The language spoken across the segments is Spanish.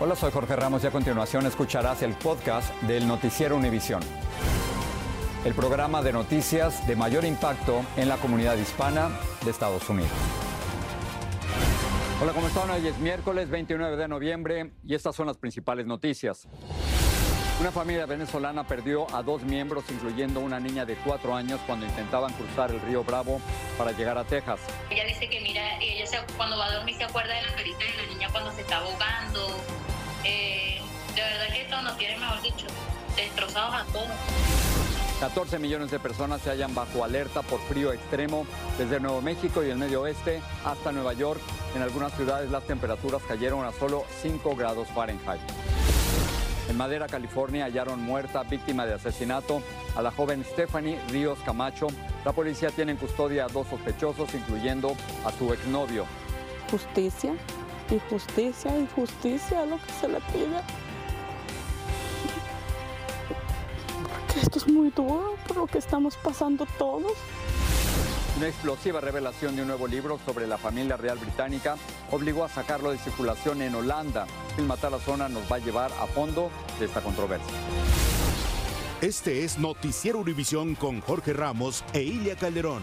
Hola, soy Jorge Ramos y a continuación escucharás el podcast del Noticiero Univisión. El programa de noticias de mayor impacto en la comunidad hispana de Estados Unidos. Hola, ¿cómo están? Hoy es miércoles 29 de noviembre y estas son las principales noticias. Una familia venezolana perdió a dos miembros, incluyendo una niña de cuatro años, cuando intentaban cruzar el río Bravo para llegar a Texas. Ella dice que mira, ella se, cuando va a dormir se acuerda de la carita de la niña cuando se está ahogando. Eh, de verdad que esto nos tiene, mejor dicho, destrozados a todos. 14 millones de personas se hallan bajo alerta por frío extremo desde Nuevo México y el medio oeste hasta Nueva York. En algunas ciudades las temperaturas cayeron a solo 5 grados Fahrenheit. En Madera, California, hallaron muerta, víctima de asesinato, a la joven Stephanie Ríos Camacho. La policía tiene en custodia a dos sospechosos, incluyendo a su exnovio. Justicia, injusticia, injusticia, lo que se le pide. Porque esto es muy duro por lo que estamos pasando todos. Una explosiva revelación de un nuevo libro sobre la familia real británica obligó a sacarlo de circulación en Holanda. El Matar la Zona nos va a llevar a fondo de esta controversia. Este es Noticiero Univisión con Jorge Ramos e Ilia Calderón.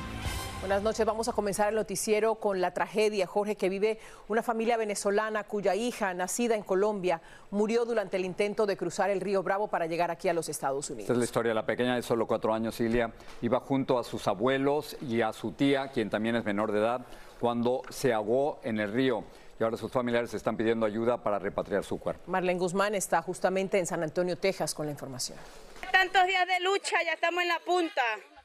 Buenas noches. Vamos a comenzar el noticiero con la tragedia, Jorge, que vive una familia venezolana cuya hija, nacida en Colombia, murió durante el intento de cruzar el río Bravo para llegar aquí a los Estados Unidos. Esta es la historia. La pequeña de solo cuatro años, Ilia, iba junto a sus abuelos y a su tía, quien también es menor de edad, cuando se ahogó en el río. Y ahora sus familiares están pidiendo ayuda para repatriar su cuerpo. Marlene Guzmán está justamente en San Antonio, Texas, con la información. Tantos días de lucha, ya estamos en la punta.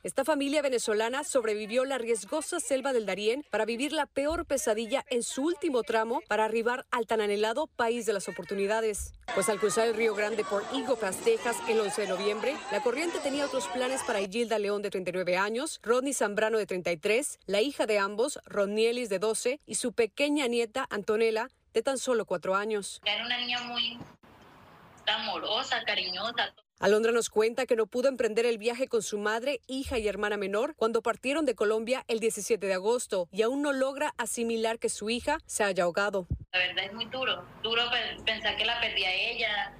Esta familia venezolana sobrevivió la riesgosa selva del Darién para vivir la peor pesadilla en su último tramo para arribar al tan anhelado país de las oportunidades. Pues al cruzar el Río Grande por Eagle Pass, Texas, el 11 de noviembre, la corriente tenía otros planes para Gilda León de 39 años, Rodney Zambrano de 33, la hija de ambos, Rodnielis de 12 y su pequeña nieta Antonella de tan solo 4 años. Era una niña muy amorosa, cariñosa. Alondra nos cuenta que no pudo emprender el viaje con su madre, hija y hermana menor cuando partieron de Colombia el 17 de agosto y aún no logra asimilar que su hija se haya ahogado. La verdad es muy duro, duro pensar que la perdí a ella,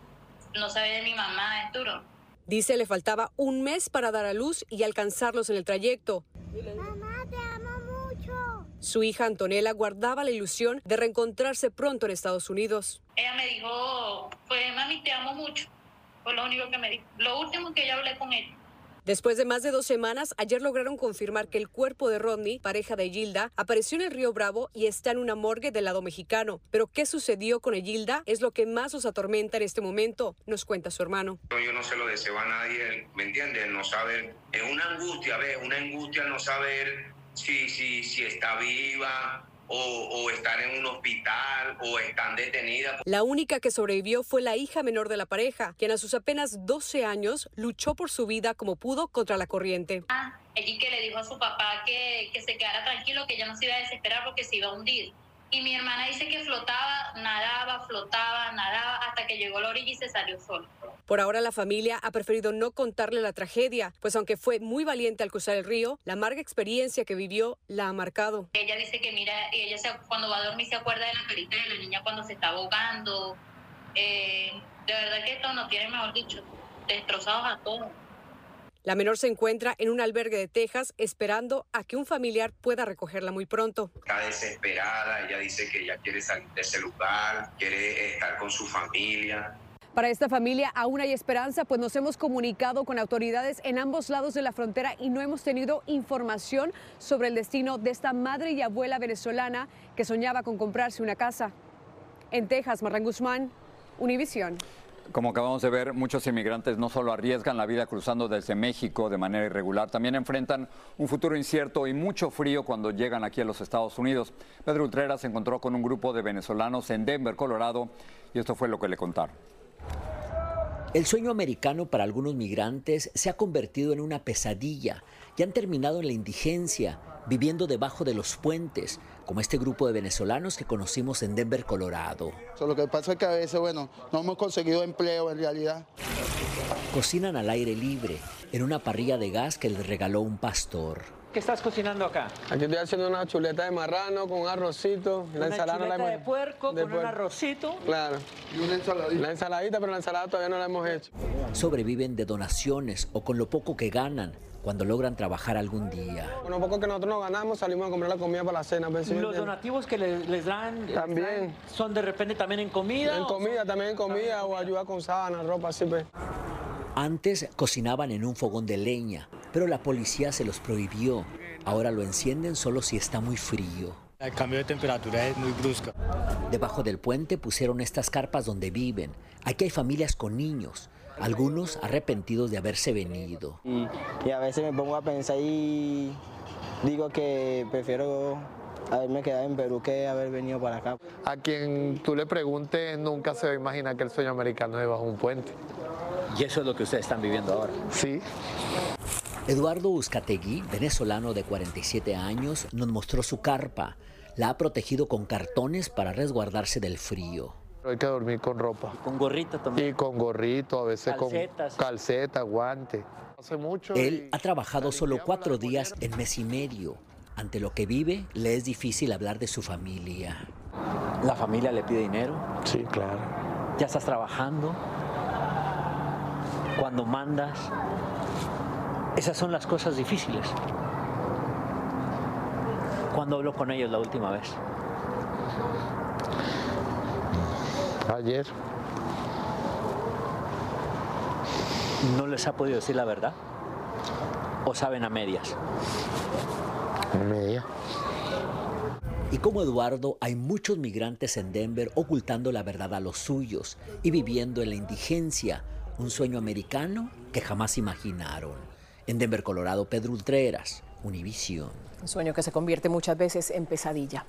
no saber de mi mamá, es duro. Dice le faltaba un mes para dar a luz y alcanzarlos en el trayecto. Mamá, te amo mucho. Su hija Antonella guardaba la ilusión de reencontrarse pronto en Estados Unidos. Ella me dijo, pues mami, te amo mucho. Fue lo único que me dijo. Lo último que yo hablé con ella. Después de más de dos semanas, ayer lograron confirmar que el cuerpo de Rodney, pareja de Gilda, apareció en el río Bravo y está en una morgue del lado mexicano. Pero qué sucedió con Gilda es lo que más os atormenta en este momento, nos cuenta su hermano. Yo no se lo deseo a nadie, ¿me entiendes? No saber, es una angustia, ¿ves? Una angustia no saber si, si, si está viva, o, o, estar en un hospital o están detenidas. La única que sobrevivió fue la hija menor de la pareja, quien a sus apenas 12 años luchó por su vida como pudo contra la corriente. Ah, allí que le dijo a su papá que, que se quedara tranquilo, que ella no se iba a desesperar porque se iba a hundir. Y mi hermana dice que flotaba, nadaba, flotaba, nadaba, hasta que llegó a la orilla y se salió solo. Por ahora la familia ha preferido no contarle la tragedia, pues aunque fue muy valiente al cruzar el río, la amarga experiencia que vivió la ha marcado. Ella dice que mira, ella se, cuando va a dormir se acuerda de la carita de la niña cuando se está ahogando. Eh, de verdad que esto nos tiene, mejor dicho, destrozados a todos. La menor se encuentra en un albergue de Texas esperando a que un familiar pueda recogerla muy pronto. Está desesperada, ella dice que ella quiere salir de ese lugar, quiere estar con su familia. Para esta familia aún hay esperanza, pues nos hemos comunicado con autoridades en ambos lados de la frontera y no hemos tenido información sobre el destino de esta madre y abuela venezolana que soñaba con comprarse una casa. En Texas, Marran Guzmán, Univisión. Como acabamos de ver, muchos inmigrantes no solo arriesgan la vida cruzando desde México de manera irregular, también enfrentan un futuro incierto y mucho frío cuando llegan aquí a los Estados Unidos. Pedro Ultrera se encontró con un grupo de venezolanos en Denver, Colorado, y esto fue lo que le contaron. El sueño americano para algunos migrantes se ha convertido en una pesadilla y han terminado en la indigencia, viviendo debajo de los puentes, como este grupo de venezolanos que conocimos en Denver, Colorado. So, lo que pasa es que a veces, bueno, no hemos conseguido empleo en realidad. Cocinan al aire libre, en una parrilla de gas que les regaló un pastor. ¿qué estás cocinando acá? Aquí estoy haciendo una chuleta de marrano con un arrocito. La una ensalada chuleta la hemos... de puerco con un arrocito. Claro. Y una ensaladita. La ensaladita, pero la ensalada todavía no la hemos hecho. Sobreviven de donaciones o con lo poco que ganan cuando logran trabajar algún día. Lo poco que nosotros nos ganamos salimos a comprar la comida para la cena. ¿Los donativos que les, dan también son de repente también en comida? En comida, también en comida o ayuda con sábanas, ropa, así pues. Antes cocinaban en un fogón de leña, pero la policía se los prohibió. Ahora lo encienden solo si está muy frío. El cambio de temperatura es muy brusco. Debajo del puente pusieron estas carpas donde viven. Aquí hay familias con niños algunos arrepentidos de haberse venido. Y, a veces me pongo a pensar y digo que prefiero haberme quedado en Perú que haber venido para acá. A quien tú le preguntes nunca se va a imaginar que el sueño americano es bajo un puente. ¿Y eso es lo que ustedes están viviendo ahora? Sí. Eduardo Uzcategui, venezolano de 47 años, nos mostró su carpa. La ha protegido con cartones para resguardarse del frío. Hay que dormir con ropa. Con gorrito también. Y con gorrito, a veces con calceta, guante. Hace mucho. Él ha trabajado solo cuatro días en mes y medio. Ante lo que vive, le es difícil hablar de su familia. ¿La familia le pide dinero? Sí, claro. ¿Ya estás trabajando? Cuando mandas? Esas son las cosas difíciles. ¿Cuándo habló con ellos la última vez? Ayer. ¿No les ha podido decir la verdad? ¿O saben a medias? A media. Y como Eduardo, hay muchos migrantes en Denver ocultando la verdad a los suyos y viviendo en la indigencia, un sueño americano que jamás imaginaron. En Denver, Colorado, Pedro Ultreras, Univisión. Un sueño que se convierte muchas veces en pesadilla.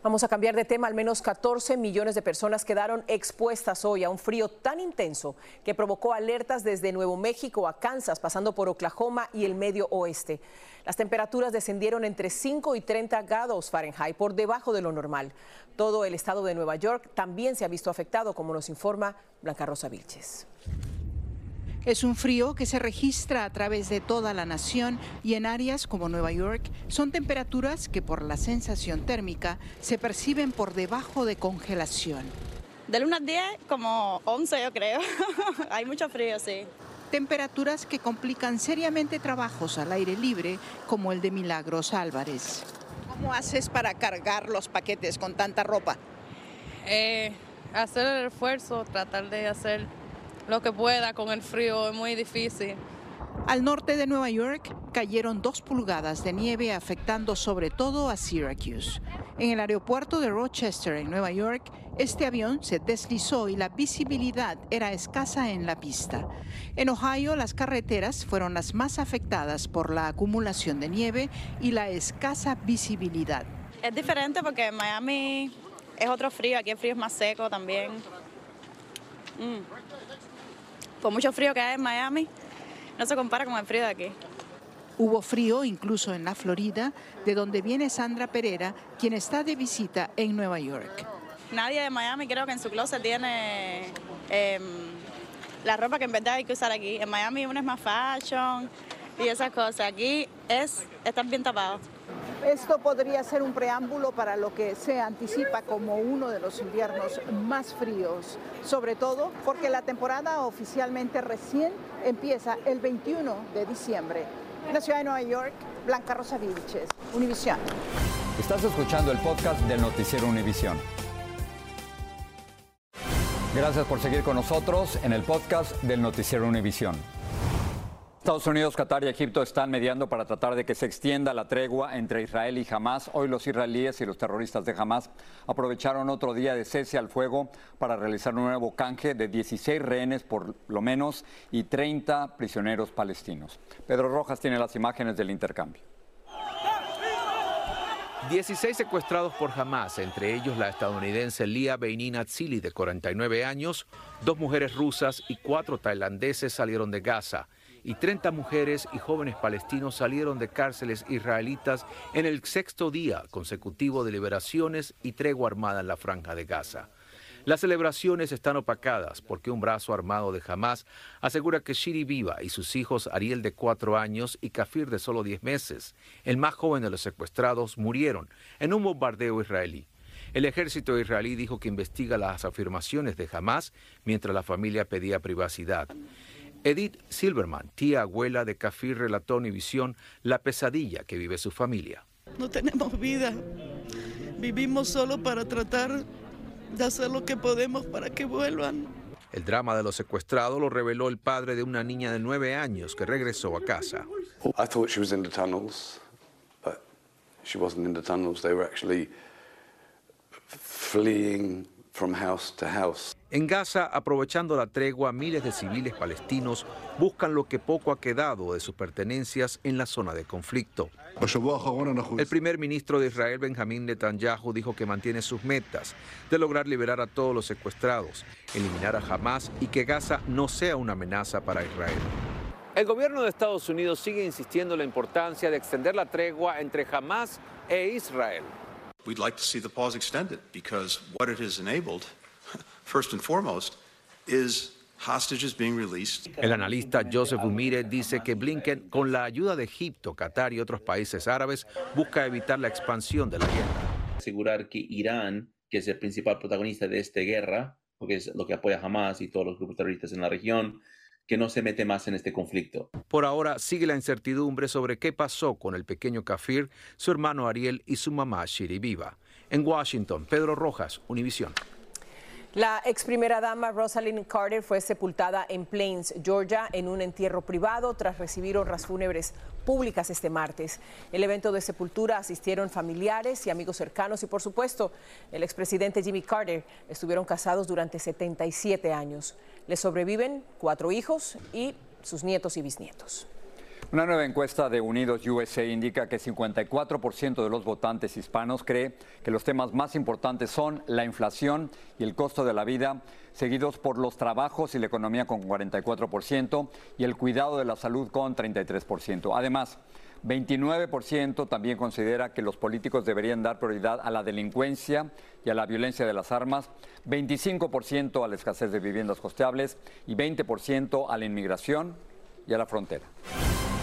Vamos a cambiar de tema. Al menos 14 millones de personas quedaron expuestas hoy a un frío tan intenso que provocó alertas desde Nuevo México a Kansas, pasando por Oklahoma y el medio oeste. Las temperaturas descendieron entre 5 y 30 grados Fahrenheit, por debajo de lo normal. Todo el estado de Nueva York también se ha visto afectado, como nos informa Blanca Rosa Vilches. Es un frío que se registra a través de toda la nación y en áreas como Nueva York son temperaturas que por la sensación térmica se perciben por debajo de congelación. De 1 a 10, como 11 yo creo. Hay mucho frío, sí. Temperaturas que complican seriamente trabajos al aire libre como el de Milagros Álvarez. ¿Cómo haces para cargar los paquetes con tanta ropa? Eh, hacer el esfuerzo, tratar de hacer lo que pueda con el frío, es muy difícil. Al norte de Nueva York cayeron dos pulgadas de nieve afectando sobre todo a Syracuse. En el aeropuerto de Rochester, en Nueva York, este avión se deslizó y la visibilidad era escasa en la pista. En Ohio, las carreteras fueron las más afectadas por la acumulación de nieve y la escasa visibilidad. Es diferente porque en Miami es otro frío, aquí el frío es más seco también. Mm por mucho frío que hay en Miami, no se compara con el frío de aquí. Hubo frío incluso en la Florida, de donde viene Sandra Pereira, quien está de visita en Nueva York. Nadie de Miami creo que en su closet tiene em, la ropa que en verdad hay que usar aquí. En Miami uno es más fashion y esas cosas. Aquí es estar bien tapado. Esto podría ser un preámbulo para lo que se anticipa como uno de los inviernos más fríos, sobre todo porque la temporada oficialmente recién empieza el 21 de diciembre. En la ciudad de Nueva York, Blanca Rosa Vilches, Univisión. Estás escuchando el podcast del noticiero Univisión. Gracias por seguir con nosotros en el podcast del noticiero Univisión. Estados Unidos, Qatar y Egipto están mediando para tratar de que se extienda la tregua entre Israel y Hamas. Hoy los israelíes y los terroristas de Hamas aprovecharon otro día de cese al fuego para realizar un nuevo canje de 16 rehenes por lo menos y 30 prisioneros palestinos. Pedro Rojas tiene las imágenes del intercambio. 16 secuestrados por Hamas, entre ellos la estadounidense Lia Beinin Atzili de 49 años, dos mujeres rusas y cuatro tailandeses salieron de Gaza y 30 mujeres y jóvenes palestinos salieron de cárceles israelitas en el sexto día consecutivo de liberaciones y tregua armada en la franja de Gaza. Las celebraciones están opacadas porque un brazo armado de Hamas asegura que Shiri Viva y sus hijos Ariel de cuatro años y Kafir de solo diez meses, el más joven de los secuestrados, murieron en un bombardeo israelí. El ejército israelí dijo que investiga las afirmaciones de Hamas mientras la familia pedía privacidad. Edith Silverman, tía abuela de Kafir, relató a Univisión la pesadilla que vive su familia. No tenemos vida. Vivimos solo para tratar de hacer lo que podemos para que vuelvan. El drama de los secuestrados lo reveló el padre de una niña de nueve años que regresó a casa. I thought she was in the tunnels, but she wasn't in the tunnels. They were actually fleeing from house to house. En Gaza, aprovechando la tregua, miles de civiles palestinos buscan lo que poco ha quedado de sus pertenencias en la zona de conflicto. El primer ministro de Israel, Benjamín Netanyahu, dijo que mantiene sus metas de lograr liberar a todos los secuestrados, eliminar a Hamas y que Gaza no sea una amenaza para Israel. El gobierno de Estados Unidos sigue insistiendo en la importancia de extender la tregua entre Hamas e Israel. We'd like to see the pause extended because what it has enabled, first and foremost, is hostages being released. El analista Joseph Umire dice que Blinken, con la ayuda de Egipto, Qatar y otros países árabes, busca evitar la expansión de la guerra. Asegurar que Irán, que es el principal protagonista de esta guerra, porque es lo que apoya Hamas y todos los grupos terroristas en la región, que no se mete más en este conflicto. Por ahora sigue la incertidumbre sobre qué pasó con el pequeño Kafir, su hermano Ariel y su mamá Shiri Viva. En Washington, Pedro Rojas, Univisión. La ex primera dama Rosalind Carter fue sepultada en Plains, Georgia, en un entierro privado tras recibir honras fúnebres públicas este martes. El evento de sepultura asistieron familiares y amigos cercanos y, por supuesto, el expresidente Jimmy Carter. Estuvieron casados durante 77 años. Le sobreviven cuatro hijos y sus nietos y bisnietos. Una nueva encuesta de Unidos USA indica que 54% de los votantes hispanos cree que los temas más importantes son la inflación y el costo de la vida, seguidos por los trabajos y la economía con 44% y el cuidado de la salud con 33%. Además, 29% también considera que los políticos deberían dar prioridad a la delincuencia y a la violencia de las armas, 25% a la escasez de viviendas costeables y 20% a la inmigración y a la frontera.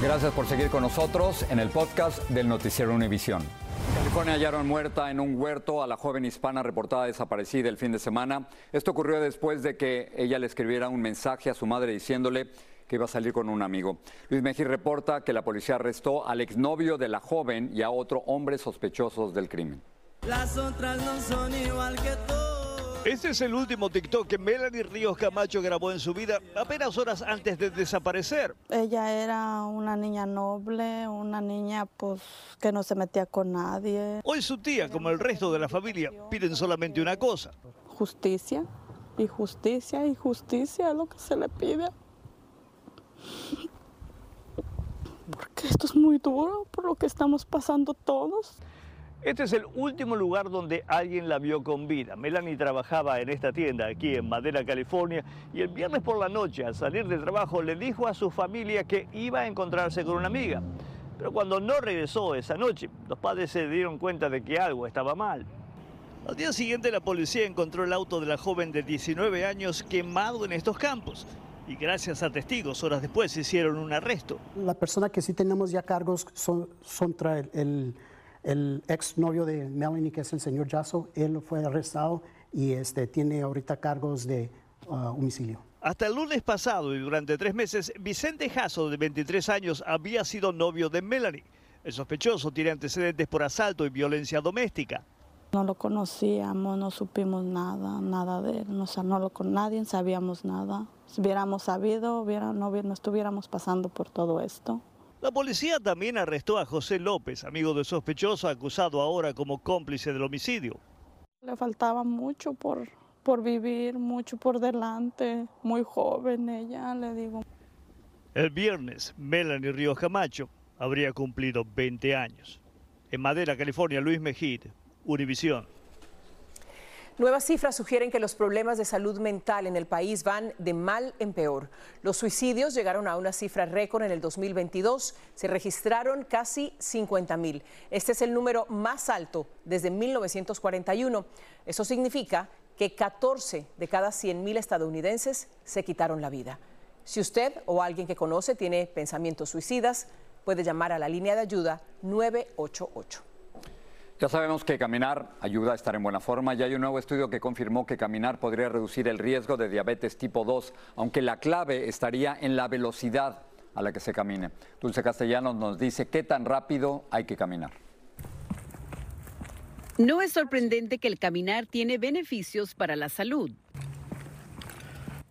Gracias por seguir con nosotros en el podcast del Noticiero Univisión. California hallaron muerta en un huerto a la joven hispana reportada desaparecida el fin de semana. Esto ocurrió después de que ella le escribiera un mensaje a su madre diciéndole que iba a salir con un amigo. Luis Mejía reporta que la policía arrestó al exnovio de la joven y a otro hombre sospechosos del crimen. Las otras no son igual que tú. Este es el último TikTok que Melanie Ríos Camacho grabó en su vida apenas horas antes de desaparecer. Ella era una niña noble, una niña pues que no se metía con nadie. Hoy su tía, como el resto de la familia, piden solamente una cosa. Justicia, y justicia, y justicia es lo que se le pide. Porque esto es muy duro por lo que estamos pasando todos. Este es el último lugar donde alguien la vio con vida. Melanie trabajaba en esta tienda aquí en Madera, California, y el viernes por la noche, al salir del trabajo, le dijo a su familia que iba a encontrarse con una amiga. Pero cuando no regresó esa noche, los padres se dieron cuenta de que algo estaba mal. Al día siguiente, la policía encontró el auto de la joven de 19 años quemado en estos campos. Y gracias a testigos, horas después hicieron un arresto. La persona que sí tenemos ya cargos son, son el, el ex novio de Melanie, que es el señor Jasso, él fue arrestado y este, tiene ahorita cargos de uh, homicidio. Hasta el lunes pasado y durante tres meses, Vicente Jasso, de 23 años, había sido novio de Melanie. El sospechoso tiene antecedentes por asalto y violencia doméstica. No lo conocíamos, no supimos nada, nada de él. O sea, no lo con nadie sabíamos nada. Si hubiéramos sabido, hubiera, no, no estuviéramos pasando por todo esto. La policía también arrestó a José López, amigo del sospechoso, acusado ahora como cómplice del homicidio. Le faltaba mucho por, por vivir, mucho por delante, muy joven ella, le digo. El viernes, Melanie Ríos Camacho habría cumplido 20 años. En Madera, California, Luis Mejid, Univisión. Nuevas cifras sugieren que los problemas de salud mental en el país van de mal en peor. Los suicidios llegaron a una cifra récord en el 2022. Se registraron casi 50 mil. Este es el número más alto desde 1941. Eso significa que 14 de cada 100.000 estadounidenses se quitaron la vida. Si usted o alguien que conoce tiene pensamientos suicidas, puede llamar a la línea de ayuda 988. Ya sabemos que caminar ayuda a estar en buena forma y hay un nuevo estudio que confirmó que caminar podría reducir el riesgo de diabetes tipo 2, aunque la clave estaría en la velocidad a la que se camine. Dulce Castellanos nos dice qué tan rápido hay que caminar. No es sorprendente que el caminar tiene beneficios para la salud.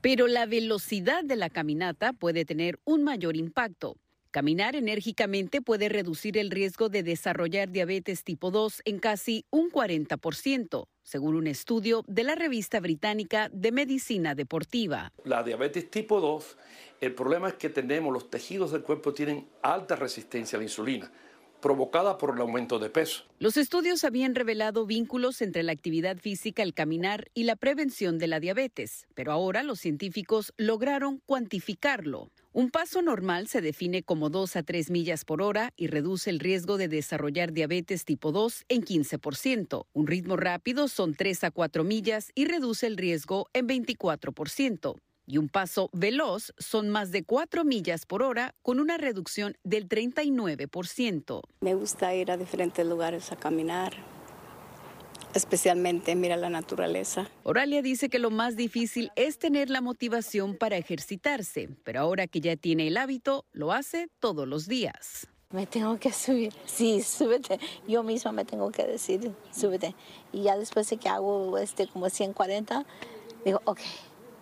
Pero la velocidad de la caminata puede tener un mayor impacto. Caminar enérgicamente puede reducir el riesgo de desarrollar diabetes tipo 2 en casi un 40%, según un estudio de la revista británica de medicina deportiva. La diabetes tipo 2, el problema es que tenemos, los tejidos del cuerpo tienen alta resistencia a la insulina provocada por el aumento de peso. Los estudios habían revelado vínculos entre la actividad física, el caminar y la prevención de la diabetes, pero ahora los científicos lograron cuantificarlo. Un paso normal se define como 2 a 3 millas por hora y reduce el riesgo de desarrollar diabetes tipo 2 en 15%. Un ritmo rápido son 3 a 4 millas y reduce el riesgo en 24% y un paso veloz son más de 4 millas por hora con una reducción del 39%. Me gusta ir a diferentes lugares a caminar, especialmente mira la naturaleza. Oralia dice que lo más difícil es tener la motivación para ejercitarse, pero ahora que ya tiene el hábito, lo hace todos los días. Me tengo que subir. Sí, súbete. Yo misma me tengo que decir, súbete. Y ya después de que hago este como 140, digo, ok,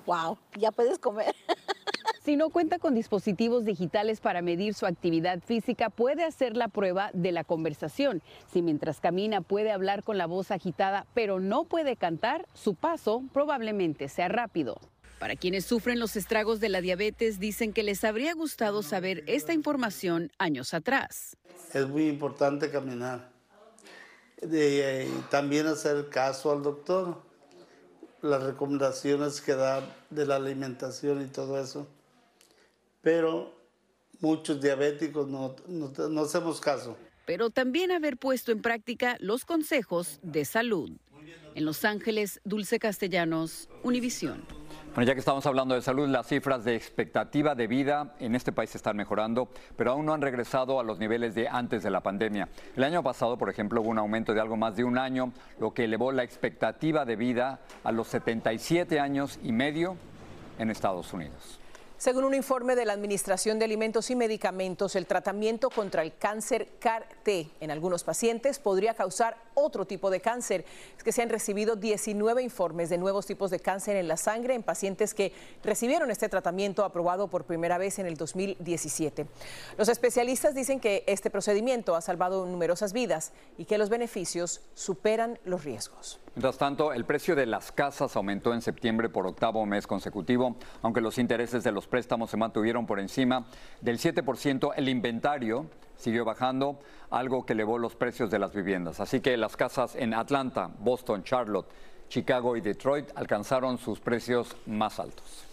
wow, ya puedes comer. Si no cuenta con dispositivos digitales para medir su actividad física, puede hacer la prueba de la conversación. Si mientras camina puede hablar con la voz agitada, pero no puede cantar, su paso probablemente sea rápido. Para quienes sufren los estragos de la diabetes, dicen que les habría gustado saber esta información años atrás. Es muy importante caminar. y también hacer caso al doctor las recomendaciones que da de la alimentación y todo eso. Pero muchos diabéticos no, no, hacemos caso. Pero también haber puesto en práctica los consejos de salud. En Los Ángeles, Dulce Castellanos, Univisión. Bueno, ya que estamos hablando de salud, las cifras de expectativa de vida en este país están mejorando, pero aún no han regresado a los niveles de antes de la pandemia. El año pasado, por ejemplo, hubo un aumento de algo más de un año, lo que elevó la expectativa de vida a los 77 años y medio en Estados Unidos. Según un informe de la Administración de Alimentos y Medicamentos, el tratamiento contra el cáncer CAR-T en algunos pacientes podría causar otro tipo de cáncer. Es que se han recibido 19 informes de nuevos tipos de cáncer en la sangre en pacientes que recibieron este tratamiento aprobado por primera vez en el 2017. Los especialistas dicen que este procedimiento ha salvado numerosas vidas y que los beneficios superan los riesgos. Mientras tanto, el precio de las casas aumentó en septiembre por octavo mes consecutivo, aunque los intereses de los préstamos se mantuvieron por encima del 7%, el inventario siguió bajando, algo que elevó los precios de las viviendas. Así que las casas en Atlanta, Boston, Charlotte, Chicago y Detroit alcanzaron sus precios más altos.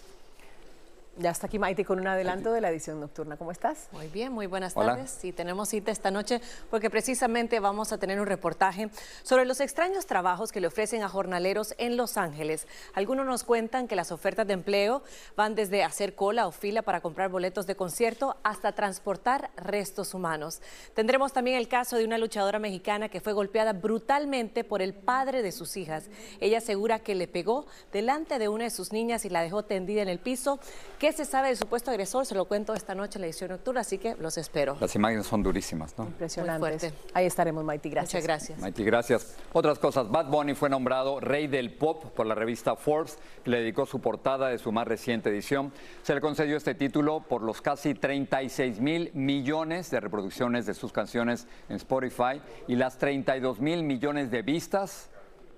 Ya está aquí Maite con un adelanto de la edición nocturna. ¿Cómo estás? Muy bien, muy buenas tardes. Y tenemos cita esta noche porque precisamente vamos a tener un reportaje sobre los extraños trabajos que le ofrecen a jornaleros en Los Ángeles. Algunos nos cuentan que las ofertas de empleo van desde hacer cola o fila para comprar boletos de concierto hasta transportar restos humanos. Tendremos también el caso de una luchadora mexicana que fue golpeada brutalmente por el padre de sus hijas. Ella asegura que le pegó delante de una de sus niñas y la dejó tendida en el piso. ¿Qué se sabe del supuesto agresor? Se lo cuento esta noche en la edición nocturna, así que los espero. Las imágenes son durísimas, ¿no? Impresionantes. Ahí estaremos, Maiti. Gracias. Muchas gracias. Maiti, gracias. Otras cosas. Bad Bunny fue nombrado rey del pop por la revista Forbes, que le dedicó su portada de su más reciente edición. Se le concedió este título por los casi 36 mil millones de reproducciones de sus canciones en Spotify y las 32 mil millones de vistas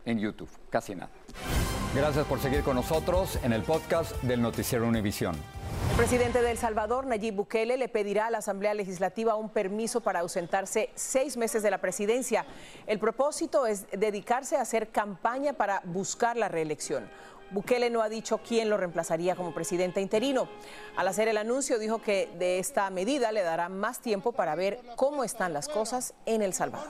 en YouTube. Casi nada. Gracias por seguir con nosotros en el podcast del Noticiero Univisión. El presidente de El Salvador, Nayib Bukele, le pedirá a la Asamblea Legislativa un permiso para ausentarse seis meses de la presidencia. El propósito es dedicarse a hacer campaña para buscar la reelección. Bukele no ha dicho quién lo reemplazaría como presidente interino. Al hacer el anuncio dijo que de esta medida le dará más tiempo para ver cómo están las cosas en El Salvador.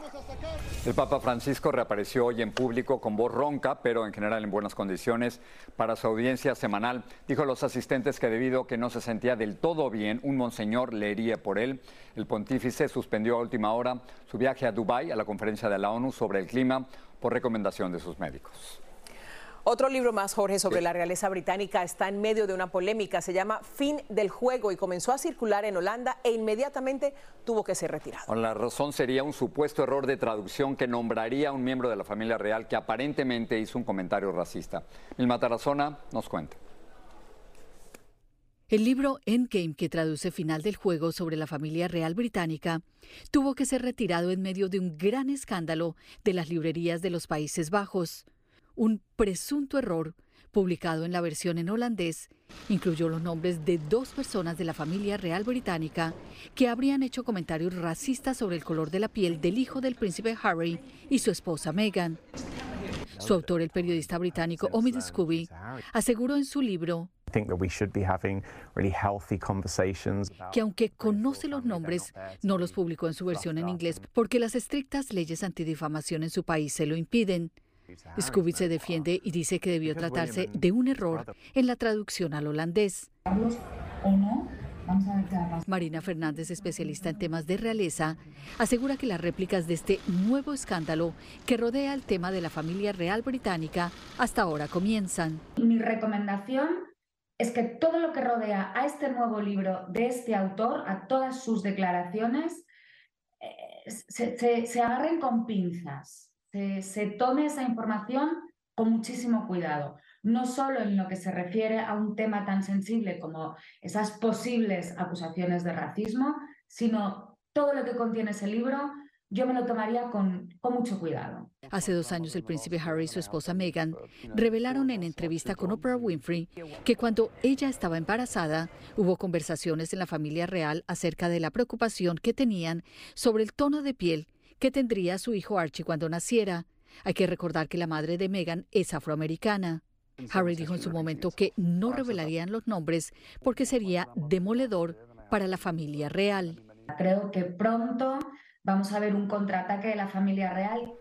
El Papa Francisco reapareció hoy en público con voz ronca, pero en general en buenas condiciones para su audiencia semanal. Dijo a los asistentes que debido a que no se sentía del todo bien, un monseñor leería por él. El pontífice suspendió a última hora su viaje a Dubái a la conferencia de la ONU sobre el clima por recomendación de sus médicos. Otro libro más, Jorge, sobre la realeza británica está en medio de una polémica. Se llama Fin del Juego y comenzó a circular en Holanda e inmediatamente tuvo que ser retirado. La razón sería un supuesto error de traducción que nombraría a un miembro de la familia real que aparentemente hizo un comentario racista. Milma Tarazona nos cuenta. El libro Endgame, que traduce Final del Juego sobre la familia real británica, tuvo que ser retirado en medio de un gran escándalo de las librerías de los Países Bajos. Un presunto error, publicado en la versión en holandés, incluyó los nombres de dos personas de la familia real británica que habrían hecho comentarios racistas sobre el color de la piel del hijo del príncipe Harry y su esposa Meghan. Su autor, el periodista británico Omid Scooby, aseguró en su libro que aunque conoce los nombres, no los publicó en su versión en inglés porque las estrictas leyes antidifamación en su país se lo impiden. Scooby se defiende y dice que debió tratarse de un error en la traducción al holandés. Marina Fernández, especialista en temas de realeza, asegura que las réplicas de este nuevo escándalo que rodea el tema de la familia real británica hasta ahora comienzan. Mi recomendación es que todo lo que rodea a este nuevo libro de este autor, a todas sus declaraciones, eh, se, se agarren con pinzas se, tome esa información con muchísimo cuidado, no solo en lo que se refiere a un tema tan sensible como esas posibles acusaciones de racismo, sino todo lo que contiene ese libro, yo me lo tomaría con, con, mucho cuidado. Hace dos años el príncipe Harry y su esposa Meghan revelaron en entrevista con Oprah Winfrey que cuando ella estaba embarazada hubo conversaciones en la familia real acerca de la preocupación que tenían sobre el tono de piel que tendría su hijo Archie cuando naciera. Hay que recordar que la madre de Meghan es afroamericana. Harry dijo en su momento que no revelarían los nombres porque sería demoledor para la familia real. Creo que pronto vamos a ver un contraataque de la familia real.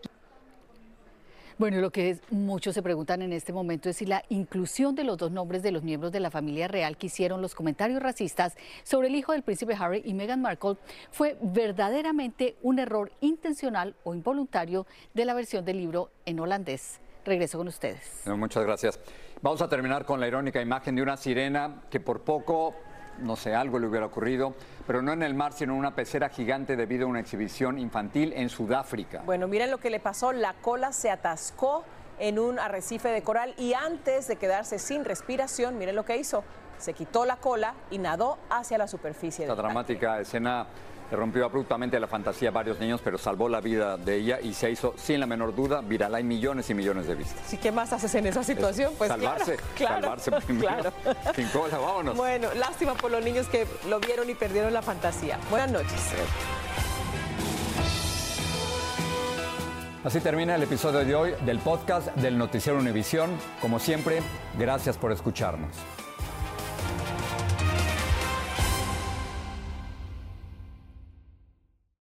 Bueno, lo que muchos se preguntan en este momento es si la inclusión de los dos nombres de los miembros de la familia real que hicieron los comentarios racistas sobre el hijo del príncipe Harry y Meghan Markle fue verdaderamente un error intencional o involuntario de la versión del libro en holandés. Regreso con ustedes. Muchas gracias. Vamos a terminar con la irónica imagen de una sirena que por poco no sé, algo le hubiera ocurrido, pero no en el mar, sino en una pecera gigante debido a una exhibición infantil en Sudáfrica. Bueno, miren lo que le pasó, la cola se atascó en un arrecife de coral y antes de quedarse sin respiración, miren lo que hizo, se quitó la cola y nadó hacia la superficie. La dramática escena le rompió abruptamente la fantasía a varios niños, pero salvó la vida de ella y se hizo, sin la menor duda, viral. Hay millones y millones de vistas. ¿Y qué más haces en esa situación? Pues salvarse, claro, salvarse primero. Claro. Sin cola, vámonos. Bueno, lástima por los niños que lo vieron y perdieron la fantasía. Buenas noches. Así termina el episodio de hoy del podcast del Noticiero Univisión. Como siempre, gracias por escucharnos.